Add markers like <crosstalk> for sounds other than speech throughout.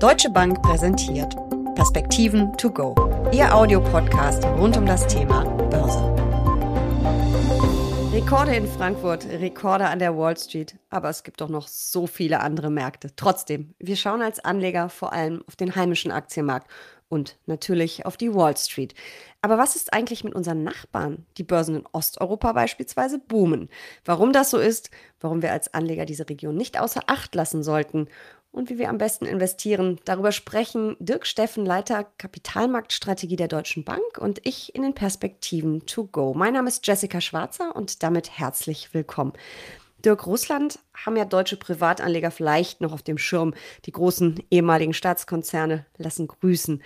Deutsche Bank präsentiert Perspektiven to go. Ihr Audiopodcast rund um das Thema Börse. Rekorde in Frankfurt, Rekorde an der Wall Street, aber es gibt doch noch so viele andere Märkte. Trotzdem, wir schauen als Anleger vor allem auf den heimischen Aktienmarkt und natürlich auf die Wall Street. Aber was ist eigentlich mit unseren Nachbarn? Die Börsen in Osteuropa beispielsweise boomen. Warum das so ist, warum wir als Anleger diese Region nicht außer Acht lassen sollten und wie wir am besten investieren, darüber sprechen Dirk Steffen, Leiter Kapitalmarktstrategie der Deutschen Bank und ich in den Perspektiven to go. Mein Name ist Jessica Schwarzer und damit herzlich willkommen. Dirk, Russland haben ja deutsche Privatanleger vielleicht noch auf dem Schirm. Die großen ehemaligen Staatskonzerne lassen grüßen.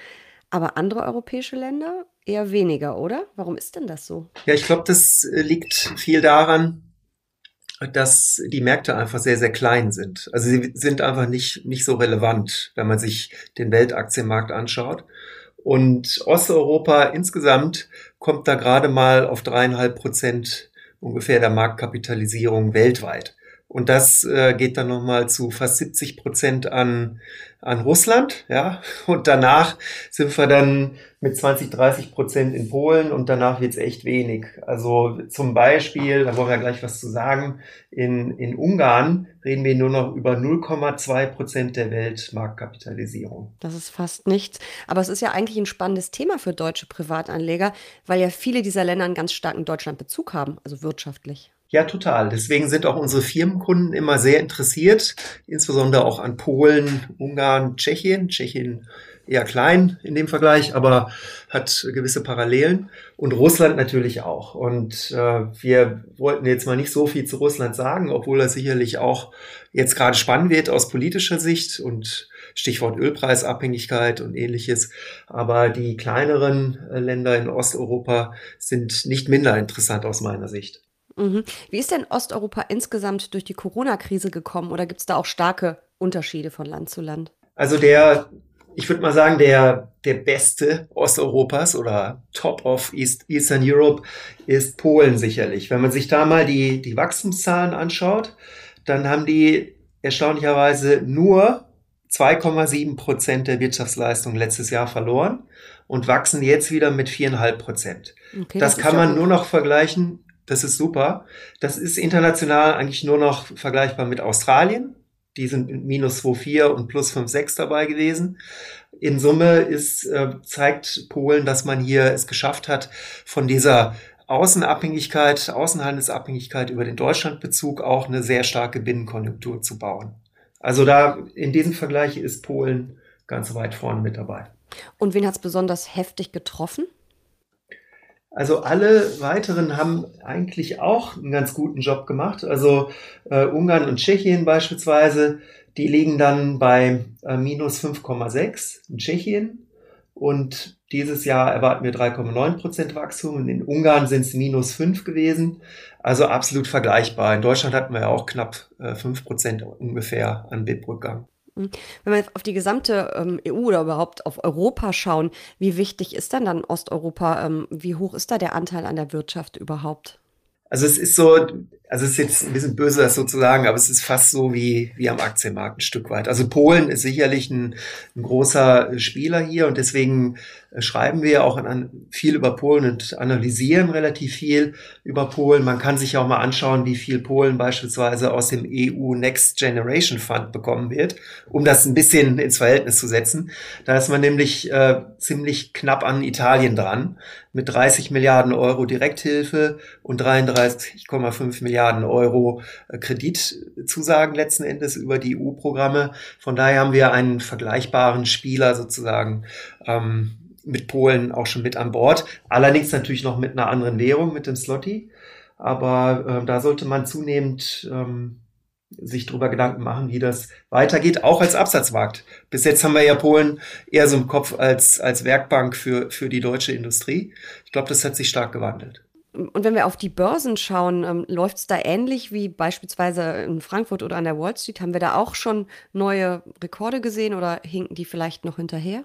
Aber andere europäische Länder eher weniger, oder? Warum ist denn das so? Ja, ich glaube, das äh, liegt viel daran, dass die Märkte einfach sehr, sehr klein sind. Also sie sind einfach nicht, nicht so relevant, wenn man sich den Weltaktienmarkt anschaut. Und Osteuropa insgesamt kommt da gerade mal auf dreieinhalb Prozent ungefähr der Marktkapitalisierung weltweit. Und das äh, geht dann nochmal zu fast 70 Prozent an, an Russland, ja. Und danach sind wir dann mit 20, 30 Prozent in Polen und danach wird's echt wenig. Also zum Beispiel, da wollen wir gleich was zu sagen, in, in Ungarn reden wir nur noch über 0,2 Prozent der Weltmarktkapitalisierung. Das ist fast nichts. Aber es ist ja eigentlich ein spannendes Thema für deutsche Privatanleger, weil ja viele dieser Länder einen ganz starken Deutschlandbezug haben, also wirtschaftlich. Ja, total. Deswegen sind auch unsere Firmenkunden immer sehr interessiert, insbesondere auch an Polen, Ungarn, Tschechien. Tschechien eher klein in dem Vergleich, aber hat gewisse Parallelen. Und Russland natürlich auch. Und äh, wir wollten jetzt mal nicht so viel zu Russland sagen, obwohl das sicherlich auch jetzt gerade spannend wird aus politischer Sicht und Stichwort Ölpreisabhängigkeit und ähnliches. Aber die kleineren äh, Länder in Osteuropa sind nicht minder interessant aus meiner Sicht. Mhm. Wie ist denn Osteuropa insgesamt durch die Corona-Krise gekommen oder gibt es da auch starke Unterschiede von Land zu Land? Also der, ich würde mal sagen, der, der beste Osteuropas oder Top of East, Eastern Europe ist Polen sicherlich. Wenn man sich da mal die, die Wachstumszahlen anschaut, dann haben die erstaunlicherweise nur 2,7 Prozent der Wirtschaftsleistung letztes Jahr verloren und wachsen jetzt wieder mit 4,5 Prozent. Okay, das, das kann man nur noch vergleichen das ist super. Das ist international eigentlich nur noch vergleichbar mit Australien. Die sind mit minus 2,4 und plus 5,6 dabei gewesen. In Summe ist, äh, zeigt Polen, dass man hier es geschafft hat, von dieser Außenabhängigkeit, Außenhandelsabhängigkeit über den Deutschlandbezug auch eine sehr starke Binnenkonjunktur zu bauen. Also da in diesem Vergleich ist Polen ganz weit vorne mit dabei. Und wen hat es besonders heftig getroffen? Also alle weiteren haben eigentlich auch einen ganz guten Job gemacht. Also äh, Ungarn und Tschechien beispielsweise, die liegen dann bei äh, minus 5,6 in Tschechien. Und dieses Jahr erwarten wir 3,9 Prozent Wachstum. Und in Ungarn sind es minus 5 gewesen. Also absolut vergleichbar. In Deutschland hatten wir ja auch knapp äh, 5 Prozent ungefähr an BIP-Rückgang. Wenn wir auf die gesamte ähm, EU oder überhaupt auf Europa schauen, wie wichtig ist denn dann Osteuropa? Ähm, wie hoch ist da der Anteil an der Wirtschaft überhaupt? Also es ist so, also es ist jetzt ein bisschen böse, das so zu sagen, aber es ist fast so wie, wie am Aktienmarkt ein Stück weit. Also Polen ist sicherlich ein, ein großer Spieler hier und deswegen schreiben wir auch an, viel über Polen und analysieren relativ viel über Polen. Man kann sich auch mal anschauen, wie viel Polen beispielsweise aus dem EU Next Generation Fund bekommen wird, um das ein bisschen ins Verhältnis zu setzen. Da ist man nämlich äh, ziemlich knapp an Italien dran mit 30 Milliarden Euro Direkthilfe und 33,5 Milliarden Euro äh, Kreditzusagen letzten Endes über die EU-Programme. Von daher haben wir einen vergleichbaren Spieler sozusagen ähm, mit Polen auch schon mit an Bord. Allerdings natürlich noch mit einer anderen Währung, mit dem Slotty. Aber äh, da sollte man zunehmend ähm, sich darüber Gedanken machen, wie das weitergeht, auch als Absatzmarkt. Bis jetzt haben wir ja Polen eher so im Kopf als, als Werkbank für, für die deutsche Industrie. Ich glaube, das hat sich stark gewandelt. Und wenn wir auf die Börsen schauen, ähm, läuft es da ähnlich wie beispielsweise in Frankfurt oder an der Wall Street? Haben wir da auch schon neue Rekorde gesehen oder hinken die vielleicht noch hinterher?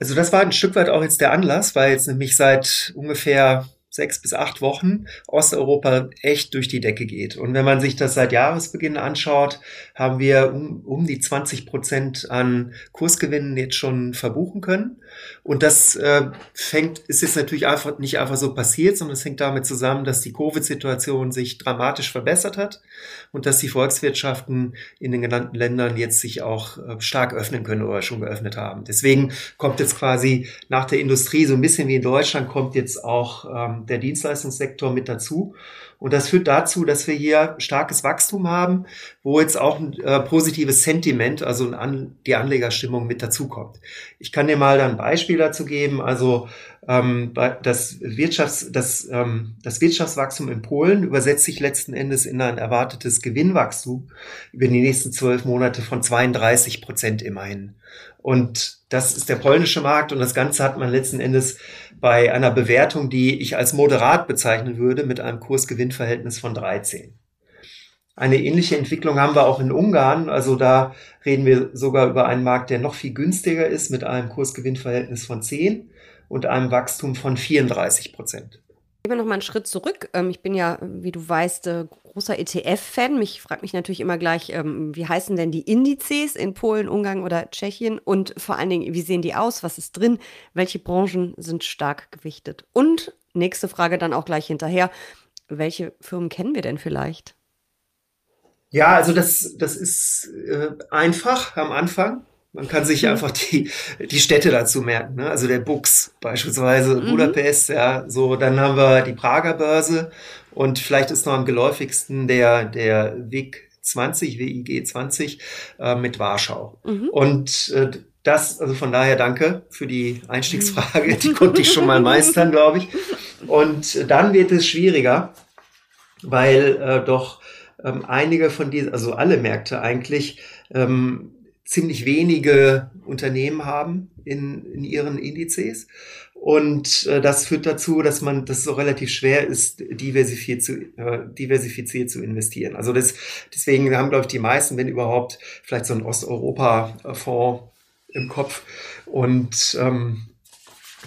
Also das war ein Stück weit auch jetzt der Anlass, weil jetzt nämlich seit ungefähr sechs bis acht Wochen Osteuropa echt durch die Decke geht. Und wenn man sich das seit Jahresbeginn anschaut, haben wir um, um die 20 Prozent an Kursgewinnen jetzt schon verbuchen können. Und das äh, fängt, ist jetzt natürlich einfach nicht einfach so passiert, sondern es hängt damit zusammen, dass die Covid-Situation sich dramatisch verbessert hat und dass die Volkswirtschaften in den genannten Ländern jetzt sich auch äh, stark öffnen können oder schon geöffnet haben. Deswegen kommt jetzt quasi nach der Industrie so ein bisschen wie in Deutschland kommt jetzt auch ähm, der Dienstleistungssektor mit dazu. Und das führt dazu, dass wir hier starkes Wachstum haben, wo jetzt auch ein äh, positives Sentiment, also an, die Anlegerstimmung mit dazukommt. Ich kann dir mal ein Beispiel dazu geben. Also ähm, das, Wirtschafts-, das, ähm, das Wirtschaftswachstum in Polen übersetzt sich letzten Endes in ein erwartetes Gewinnwachstum über die nächsten zwölf Monate von 32 Prozent immerhin. Und das ist der polnische Markt und das Ganze hat man letzten Endes bei einer Bewertung, die ich als moderat bezeichnen würde, mit einem Kursgewinnverhältnis von 13. Eine ähnliche Entwicklung haben wir auch in Ungarn. Also da reden wir sogar über einen Markt, der noch viel günstiger ist, mit einem Kursgewinnverhältnis von 10 und einem Wachstum von 34 Prozent. Gehen wir noch mal einen Schritt zurück. Ähm, ich bin ja, wie du weißt, äh, großer ETF-Fan. Mich fragt mich natürlich immer gleich, ähm, wie heißen denn die Indizes in Polen, Ungarn oder Tschechien? Und vor allen Dingen, wie sehen die aus? Was ist drin? Welche Branchen sind stark gewichtet? Und nächste Frage dann auch gleich hinterher. Welche Firmen kennen wir denn vielleicht? Ja, also das, das ist äh, einfach am Anfang. Man kann sich mhm. einfach die, die Städte dazu merken. Ne? Also der Bux beispielsweise, mhm. Budapest, ja, so. Dann haben wir die Prager Börse und vielleicht ist noch am geläufigsten der, der WIG 20, WIG 20 äh, mit Warschau. Mhm. Und äh, das, also von daher danke für die Einstiegsfrage. Die konnte ich schon mal <laughs> meistern, glaube ich. Und dann wird es schwieriger, weil äh, doch ähm, einige von diesen, also alle Märkte eigentlich, ähm, ziemlich wenige Unternehmen haben in, in ihren Indizes. Und äh, das führt dazu, dass man, dass es so relativ schwer ist, diversifiziert zu, äh, diversifiziert zu investieren. Also das, deswegen haben, glaube ich, die meisten, wenn überhaupt, vielleicht so einen Osteuropa-Fonds im Kopf. Und ähm,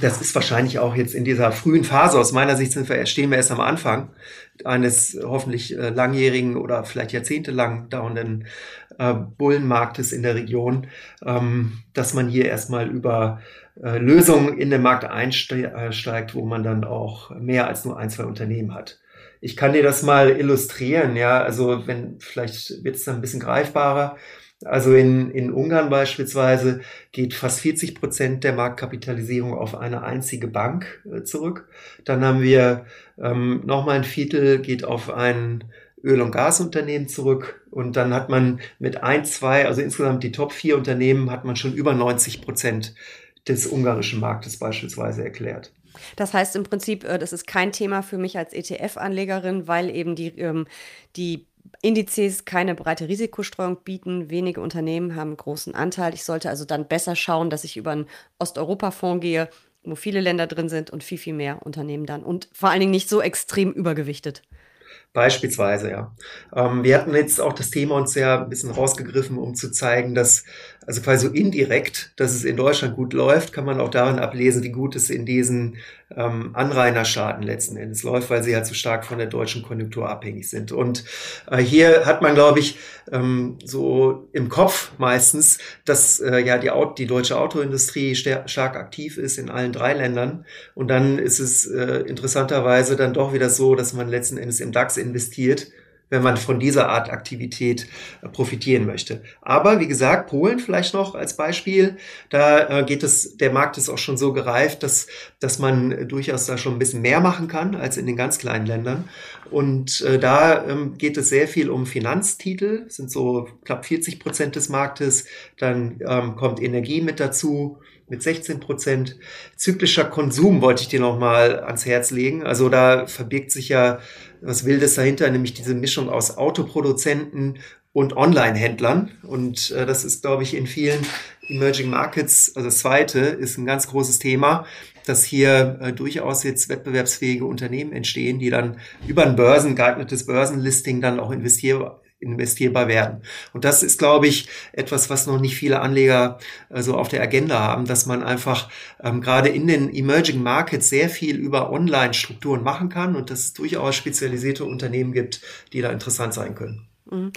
das ist wahrscheinlich auch jetzt in dieser frühen Phase, aus meiner Sicht sind wir, stehen wir erst am Anfang eines hoffentlich äh, langjährigen oder vielleicht jahrzehntelang dauernden äh, Bullenmarktes in der Region, ähm, dass man hier erstmal über äh, Lösungen in den Markt einsteigt, wo man dann auch mehr als nur ein, zwei Unternehmen hat. Ich kann dir das mal illustrieren, ja, also wenn, vielleicht wird es dann ein bisschen greifbarer. Also in, in Ungarn beispielsweise geht fast 40 Prozent der Marktkapitalisierung auf eine einzige Bank äh, zurück. Dann haben wir ähm, nochmal ein Viertel geht auf ein Öl- und Gasunternehmen zurück. Und dann hat man mit ein, zwei, also insgesamt die Top vier Unternehmen, hat man schon über 90 Prozent des ungarischen Marktes beispielsweise erklärt. Das heißt im Prinzip, äh, das ist kein Thema für mich als ETF-Anlegerin, weil eben die, ähm, die Indizes keine breite Risikostreuung bieten. Wenige Unternehmen haben großen Anteil. Ich sollte also dann besser schauen, dass ich über einen Osteuropa-Fonds gehe, wo viele Länder drin sind und viel, viel mehr Unternehmen dann. Und vor allen Dingen nicht so extrem übergewichtet. Beispielsweise, ja. Ähm, wir hatten jetzt auch das Thema uns ja ein bisschen rausgegriffen, um zu zeigen, dass also quasi so indirekt, dass es in Deutschland gut läuft, kann man auch daran ablesen, wie gut es in diesen ähm, Anrainerstaaten letzten Endes läuft, weil sie halt so stark von der deutschen Konjunktur abhängig sind. Und äh, hier hat man, glaube ich, ähm, so im Kopf meistens, dass äh, ja die, Auto, die deutsche Autoindustrie stark aktiv ist in allen drei Ländern. Und dann ist es äh, interessanterweise dann doch wieder so, dass man letzten Endes im DAX investiert wenn man von dieser Art Aktivität äh, profitieren möchte. Aber wie gesagt, Polen vielleicht noch als Beispiel, da äh, geht es, der Markt ist auch schon so gereift, dass, dass man durchaus da schon ein bisschen mehr machen kann als in den ganz kleinen Ländern. Und äh, da ähm, geht es sehr viel um Finanztitel, sind so knapp 40 Prozent des Marktes. Dann ähm, kommt Energie mit dazu mit 16 Prozent. Zyklischer Konsum wollte ich dir noch mal ans Herz legen. Also da verbirgt sich ja was Wildes dahinter, nämlich diese Mischung aus Autoproduzenten und Online-Händlern. Und äh, das ist, glaube ich, in vielen Emerging Markets, also das zweite, ist ein ganz großes Thema, dass hier äh, durchaus jetzt wettbewerbsfähige Unternehmen entstehen, die dann über ein Börsen, geeignetes Börsenlisting dann auch investier investierbar werden. Und das ist, glaube ich, etwas, was noch nicht viele Anleger so auf der Agenda haben, dass man einfach ähm, gerade in den Emerging Markets sehr viel über Online-Strukturen machen kann und dass es durchaus spezialisierte Unternehmen gibt, die da interessant sein können. Mhm.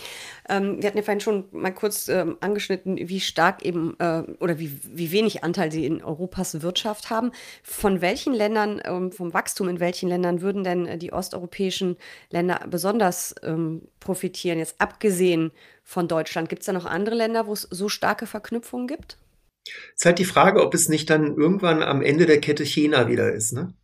Ähm, wir hatten ja vorhin schon mal kurz ähm, angeschnitten, wie stark eben äh, oder wie, wie wenig Anteil sie in Europas Wirtschaft haben. Von welchen Ländern, ähm, vom Wachstum in welchen Ländern würden denn äh, die osteuropäischen Länder besonders ähm, profitieren, jetzt abgesehen von Deutschland? Gibt es da noch andere Länder, wo es so starke Verknüpfungen gibt? Es ist halt die Frage, ob es nicht dann irgendwann am Ende der Kette China wieder ist. Ne?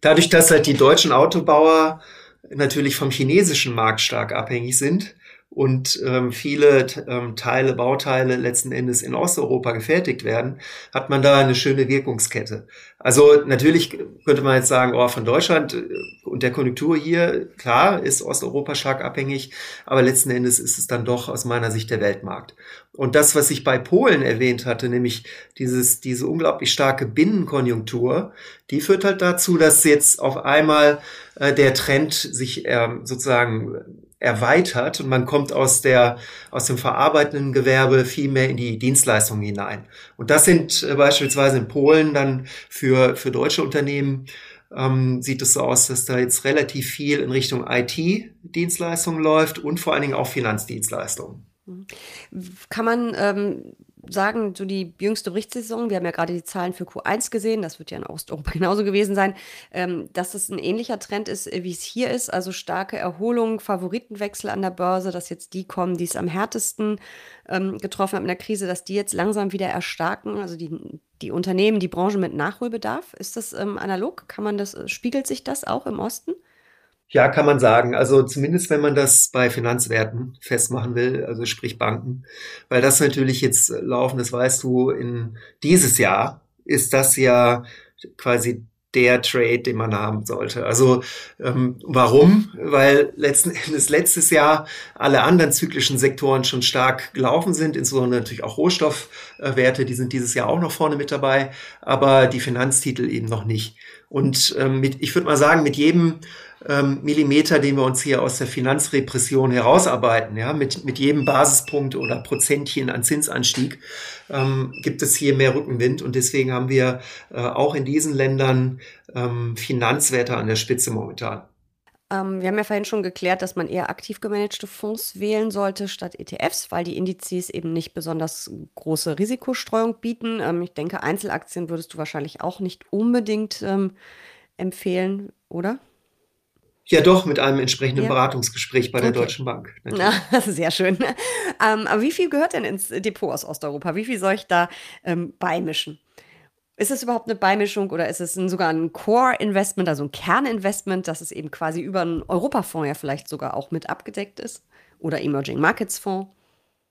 Dadurch, dass halt die deutschen Autobauer natürlich vom chinesischen Markt stark abhängig sind, und ähm, viele ähm, Teile, Bauteile letzten Endes in Osteuropa gefertigt werden, hat man da eine schöne Wirkungskette. Also natürlich könnte man jetzt sagen, oh, von Deutschland äh, und der Konjunktur hier, klar, ist Osteuropa stark abhängig, aber letzten Endes ist es dann doch aus meiner Sicht der Weltmarkt. Und das, was ich bei Polen erwähnt hatte, nämlich dieses, diese unglaublich starke Binnenkonjunktur, die führt halt dazu, dass jetzt auf einmal äh, der Trend sich äh, sozusagen erweitert und man kommt aus der, aus dem verarbeitenden Gewerbe viel mehr in die Dienstleistungen hinein. Und das sind äh, beispielsweise in Polen dann für, für deutsche Unternehmen ähm, sieht es so aus, dass da jetzt relativ viel in Richtung IT-Dienstleistungen läuft und vor allen Dingen auch Finanzdienstleistungen. Kann man ähm, sagen, so die jüngste Berichtssaison, wir haben ja gerade die Zahlen für Q1 gesehen, das wird ja in Osteuropa <laughs> genauso gewesen sein, ähm, dass es ein ähnlicher Trend ist, äh, wie es hier ist, also starke Erholung, Favoritenwechsel an der Börse, dass jetzt die kommen, die es am härtesten ähm, getroffen haben in der Krise, dass die jetzt langsam wieder erstarken, also die, die Unternehmen, die Branche mit Nachholbedarf. Ist das ähm, analog? Kann man das, äh, spiegelt sich das auch im Osten? Ja, kann man sagen. Also zumindest wenn man das bei Finanzwerten festmachen will, also sprich Banken, weil das natürlich jetzt laufen, das weißt du, in dieses Jahr ist das ja quasi der Trade, den man haben sollte. Also ähm, warum? Weil letzten Endes letztes Jahr alle anderen zyklischen Sektoren schon stark gelaufen sind, insbesondere natürlich auch Rohstoffwerte, die sind dieses Jahr auch noch vorne mit dabei, aber die Finanztitel eben noch nicht. Und ähm, mit, ich würde mal sagen, mit jedem ähm, Millimeter, den wir uns hier aus der Finanzrepression herausarbeiten, ja, mit, mit jedem Basispunkt oder Prozentchen an Zinsanstieg, ähm, gibt es hier mehr Rückenwind und deswegen haben wir äh, auch in diesen Ländern ähm, Finanzwerte an der Spitze momentan. Ähm, wir haben ja vorhin schon geklärt, dass man eher aktiv gemanagte Fonds wählen sollte statt ETFs, weil die Indizes eben nicht besonders große Risikostreuung bieten. Ähm, ich denke, Einzelaktien würdest du wahrscheinlich auch nicht unbedingt ähm, empfehlen, oder? Ja, doch, mit einem entsprechenden ja. Beratungsgespräch bei der okay. Deutschen Bank. <laughs> Na, sehr schön. Ähm, aber wie viel gehört denn ins Depot aus Osteuropa? Wie viel soll ich da ähm, beimischen? Ist es überhaupt eine Beimischung oder ist es ein, sogar ein Core-Investment, also ein Kerninvestment, dass es eben quasi über einen Europafonds ja vielleicht sogar auch mit abgedeckt ist? Oder Emerging Markets Fonds?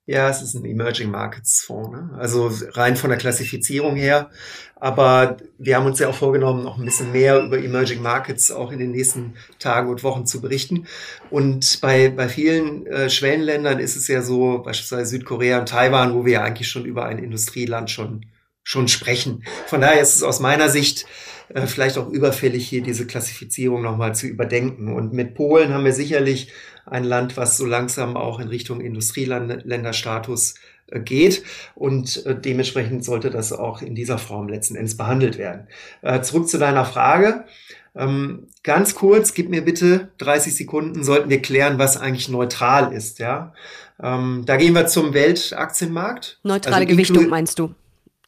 Ja, es ist ein Emerging Markets Fonds, ne? also rein von der Klassifizierung her. Aber wir haben uns ja auch vorgenommen, noch ein bisschen mehr über Emerging Markets auch in den nächsten Tagen und Wochen zu berichten. Und bei, bei vielen äh, Schwellenländern ist es ja so, beispielsweise Südkorea und Taiwan, wo wir ja eigentlich schon über ein Industrieland schon schon sprechen. Von daher ist es aus meiner Sicht äh, vielleicht auch überfällig, hier diese Klassifizierung nochmal zu überdenken. Und mit Polen haben wir sicherlich ein Land, was so langsam auch in Richtung Industrieländerstatus äh, geht und äh, dementsprechend sollte das auch in dieser Form letzten Endes behandelt werden. Äh, zurück zu deiner Frage. Ähm, ganz kurz, gib mir bitte 30 Sekunden, sollten wir klären, was eigentlich neutral ist. Ja, ähm, da gehen wir zum Weltaktienmarkt. Neutrale also Gewichtung meinst du?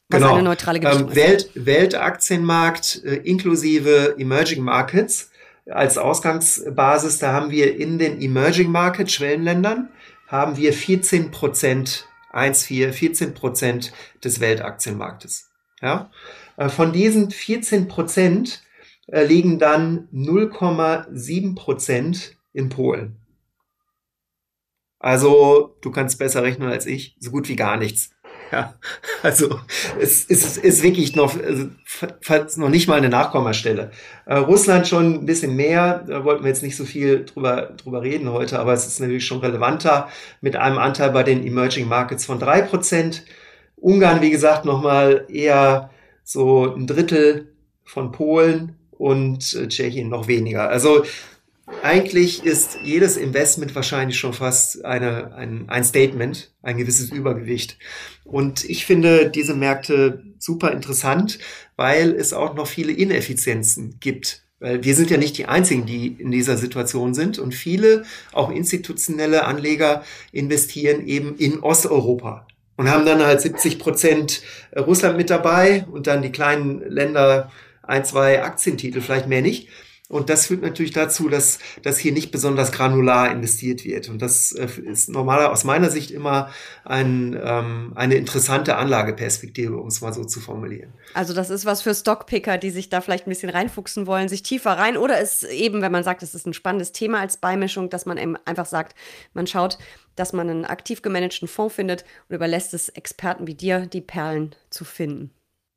Was genau. eine neutrale Gewichtung ähm, Welt, Weltaktienmarkt äh, inklusive Emerging Markets als Ausgangsbasis, da haben wir in den Emerging Market Schwellenländern haben wir 14 Prozent, 1,4, 14 Prozent des Weltaktienmarktes. Ja? Äh, von diesen 14 Prozent äh, liegen dann 0,7 Prozent in Polen. Also, du kannst besser rechnen als ich, so gut wie gar nichts. Ja, also es ist, ist wirklich noch, also, noch nicht mal eine Nachkommastelle. Äh, Russland schon ein bisschen mehr, da wollten wir jetzt nicht so viel drüber, drüber reden heute, aber es ist natürlich schon relevanter mit einem Anteil bei den Emerging Markets von drei Prozent. Ungarn, wie gesagt, nochmal eher so ein Drittel von Polen und äh, Tschechien noch weniger. Also eigentlich ist jedes Investment wahrscheinlich schon fast eine, ein, ein Statement, ein gewisses Übergewicht. Und ich finde diese Märkte super interessant, weil es auch noch viele Ineffizienzen gibt. Weil wir sind ja nicht die Einzigen, die in dieser Situation sind. Und viele, auch institutionelle Anleger, investieren eben in Osteuropa und haben dann halt 70 Prozent Russland mit dabei und dann die kleinen Länder ein, zwei Aktientitel, vielleicht mehr nicht. Und das führt natürlich dazu, dass, dass hier nicht besonders granular investiert wird. Und das äh, ist normaler aus meiner Sicht immer ein, ähm, eine interessante Anlageperspektive, um es mal so zu formulieren. Also das ist was für Stockpicker, die sich da vielleicht ein bisschen reinfuchsen wollen, sich tiefer rein. Oder es eben, wenn man sagt, es ist ein spannendes Thema als Beimischung, dass man eben einfach sagt, man schaut, dass man einen aktiv gemanagten Fonds findet und überlässt es Experten wie dir, die Perlen zu finden.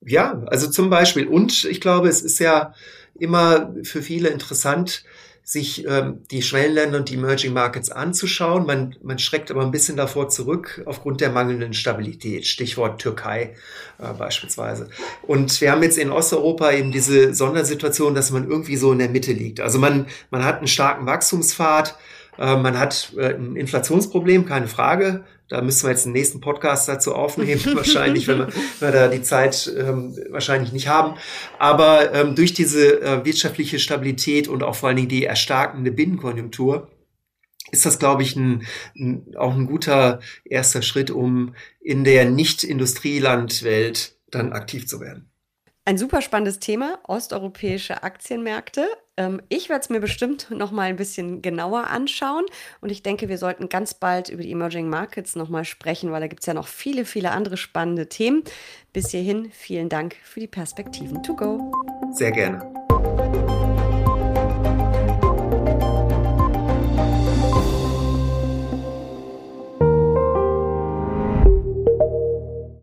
Ja, also zum Beispiel. Und ich glaube, es ist ja immer für viele interessant, sich ähm, die Schwellenländer und die Emerging Markets anzuschauen. Man, man schreckt aber ein bisschen davor zurück aufgrund der mangelnden Stabilität. Stichwort Türkei äh, beispielsweise. Und wir haben jetzt in Osteuropa eben diese Sondersituation, dass man irgendwie so in der Mitte liegt. Also man, man hat einen starken Wachstumspfad, äh, man hat äh, ein Inflationsproblem, keine Frage. Da müssen wir jetzt den nächsten Podcast dazu aufnehmen, <laughs> wahrscheinlich, wenn wir, wenn wir da die Zeit ähm, wahrscheinlich nicht haben. Aber ähm, durch diese äh, wirtschaftliche Stabilität und auch vor allen Dingen die erstarkende Binnenkonjunktur ist das, glaube ich, ein, ein, auch ein guter erster Schritt, um in der Nicht-Industrielandwelt dann aktiv zu werden. Ein super spannendes Thema, osteuropäische Aktienmärkte. Ähm, ich werde es mir bestimmt noch mal ein bisschen genauer anschauen und ich denke, wir sollten ganz bald über die Emerging Markets noch mal sprechen, weil da gibt es ja noch viele, viele andere spannende Themen. Bis hierhin vielen Dank für die Perspektiven to go. Sehr gerne.